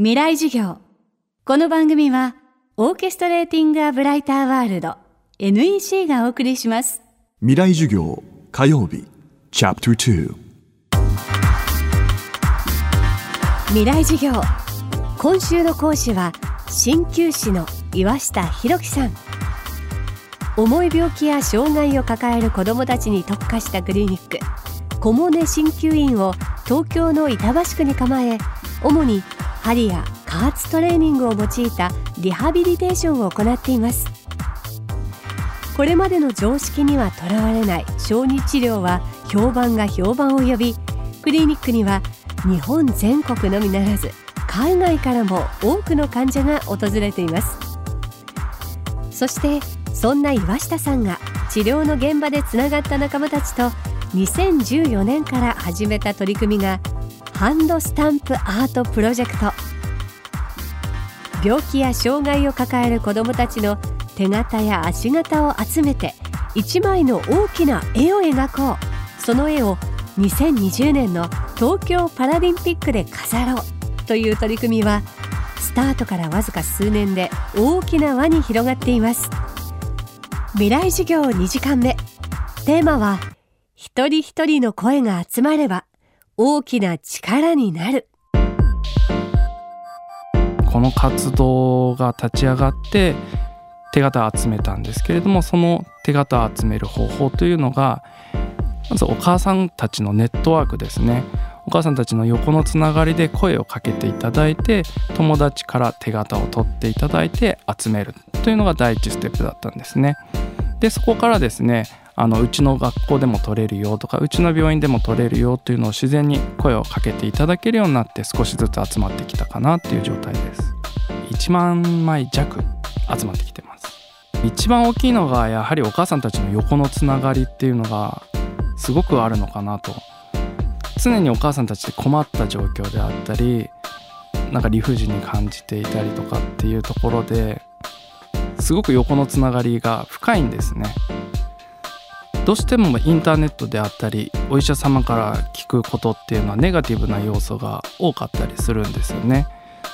未来授業。この番組はオーケストレーティング・ア・ブライター・ワールド NEC がお送りします。未来授業火曜日。チャプター未来授業。今週の講師は鍼灸師の岩下博樹さん。重い病気や障害を抱える子どもたちに特化したクリニック小茂根鍼灸院を東京の板橋区に構え主に針や加圧トレーニングを用いたリハビリテーションを行っています。これまでの常識にはとらわれない小児治療は評判が評判を呼びクリニックには日本全国のみならず海外からも多くの患者が訪れています。そしてそんな岩下さんが治療の現場でつながった仲間たちと2014年から始めた取り組みがハンドスタンプアートプロジェクト。病気や障害を抱える子どもたちの手形や足形を集めて1枚の大きな絵を描こう。その絵を2020年の東京パラリンピックで飾ろうという取り組みはスタートからわずか数年で大きな輪に広がっています。未来授業2時間目。テーマは一人一人の声が集まれば大きな力になる。この活動が立ち上がって手形を集めたんですけれどもその手形を集める方法というのがまずお母さんたちのネットワークですねお母さんたちの横のつながりで声をかけていただいて友達から手形を取っていただいて集めるというのが第一ステップだったんですね。でそこからですねあのうちの学校でも取れるよとかうちの病院でも取れるよというのを自然に声をかけていただけるようになって少しずつ集まってきたかなっていう状態です。1万枚弱集まってきてます。一番大きいのがやはりお母さんたちの横のつながりっていうのがすごくあるのかなと。常にお母さんたちで困った状況であったりなんか理不尽に感じていたりとかっていうところですごく横のつながりが深いんですね。どうしてもインターネットであったりお医者様から聞くことっていうのはネガティブな要素が多かったりするんですよね。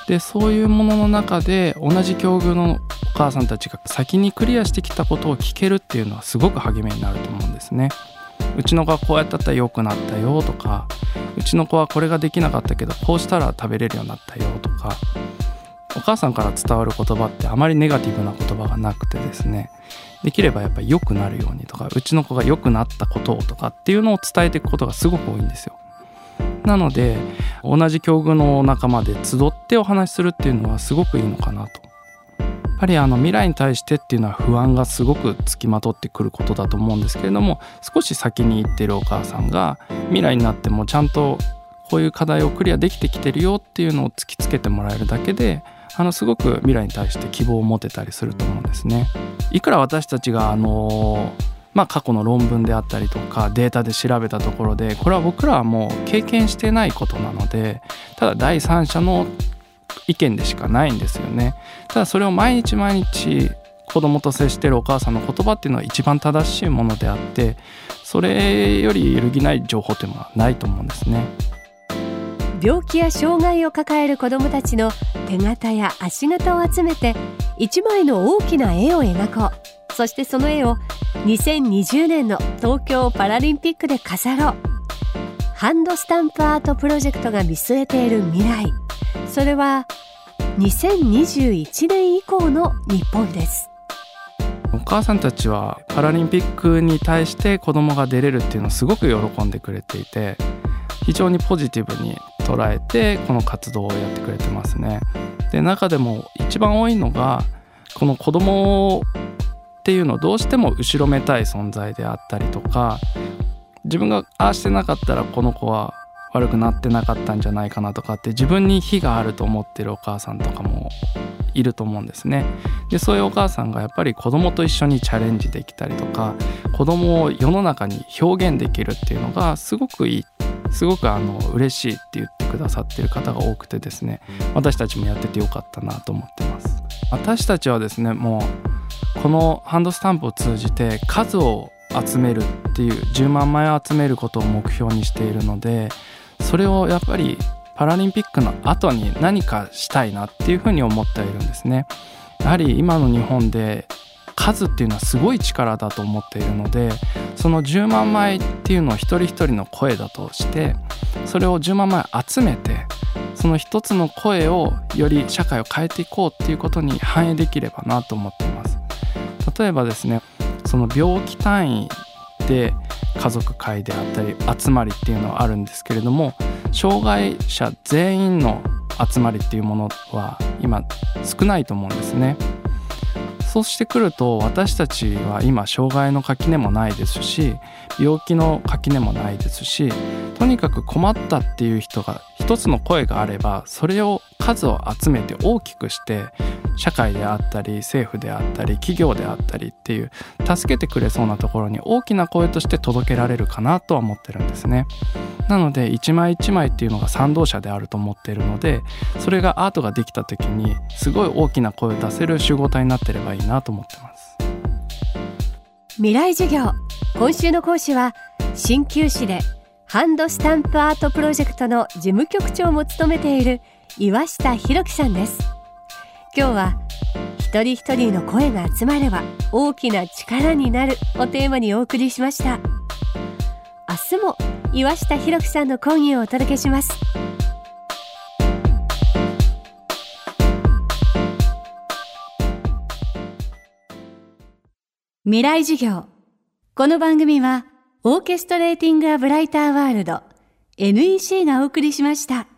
でそういうものの中で同じ境遇のお母さんたちが先にクリアしてきたことを聞けるっていうのはすごく励みになると思うんですね。うちの子はこうやったら良くなったよとかうちの子はこれができなかったけどこうしたら食べれるようになったよとかお母さんから伝わる言葉ってあまりネガティブな言葉がなくてですねできればやっぱり良くなるようにとかうちの子が良くなったことをとかっていうのを伝えていくことがすごく多いんですよ。なので同じ境遇の仲間で集ってお話しするっていうのはすごくいいのかなと。やっぱりあの未来に対してっていうのは不安がすごくつきまとってくることだと思うんですけれども少し先に行ってるお母さんが未来になってもちゃんとこういう課題をクリアできてきてるよっていうのを突きつけてもらえるだけであのすごく未来に対して希望を持てたりすると思うんですね。いくら私たちがあのまあ、過去の論文であったりとかデータで調べたところでこれは僕らはもう経験してないことなのでただ第三者の意見でしかないんですよね。ただそれを毎日毎日子供と接してるお母さんの言葉っていうのは一番正しいものであってそれより揺るぎない情報っていうのはないと思うんですね。病気や障害を抱える子どもたちの手形や足形を集めて1枚の大きな絵を描こう。そしてその絵を2020年の東京パラリンピックで飾ろう。ハンドスタンプアートプロジェクトが見据えている未来。それは2021年以降の日本です。お母さんたちはパラリンピックに対して子供が出れるっていうのをすごく喜んでくれていて非常にポジティブに捉えてこの活動をやってくれてますね。で中でも一番多いのがこの子供っていうのをどうしても後ろめたい存在であったりとか自分がああしてなかったらこの子は悪くなってなかったんじゃないかなとかって自分に非があると思ってるお母さんとかもいると思うんですね。でそういうお母さんがやっぱり子供と一緒にチャレンジできたりとか子供を世の中に表現できるっていうのがすごくいいすごくあの嬉しいって言ってくださってる方が多くてですね私たちもやっててよかったなと思ってます私たちはですねもうこのハンドスタンプを通じて数を集めるっていう10万枚を集めることを目標にしているのでそれをやっぱりパラリンピックの後に何かしたいなっていうふうに思っているんですね。やはり今の日本で数っていうのはすごい力だと思っているのでその10万枚っていうのを一人一人の声だとしてそれを10万枚集めてその一つの声をより社会を変えていこうっていうことに反映できればなと思っています。例えばですねその病気単位で家族会であったり集まりっていうのはあるんですけれども障害者全員の集まりっていうものは今少ないと思うんですね。そうしてくると私たちは今障害の垣根もないですし病気の垣根もないですしとにかく困ったっていう人が一つの声があればそれを数を集めて大きくして社会であったり政府であったり企業であったりっていう助けてくれそうなところに大きな声として届けられるかなとは思ってるんですね。なので一枚一枚っていうのが賛同者であると思っているのでそれがアートができた時にすごい大きな声を出せる集合体になってればいいなと思ってます。未来授業。今週の講師は鍼灸師でハンドスタンプアートプロジェクトの事務局長も務めている岩下博樹さんです。今日は一人一人の声が集まれば大きな力になるをテーマにお送りしました。明日も岩下博樹さんの講義をお届けします未来授業この番組はオーケストレーティング・ア・ブライター・ワールド NEC がお送りしました。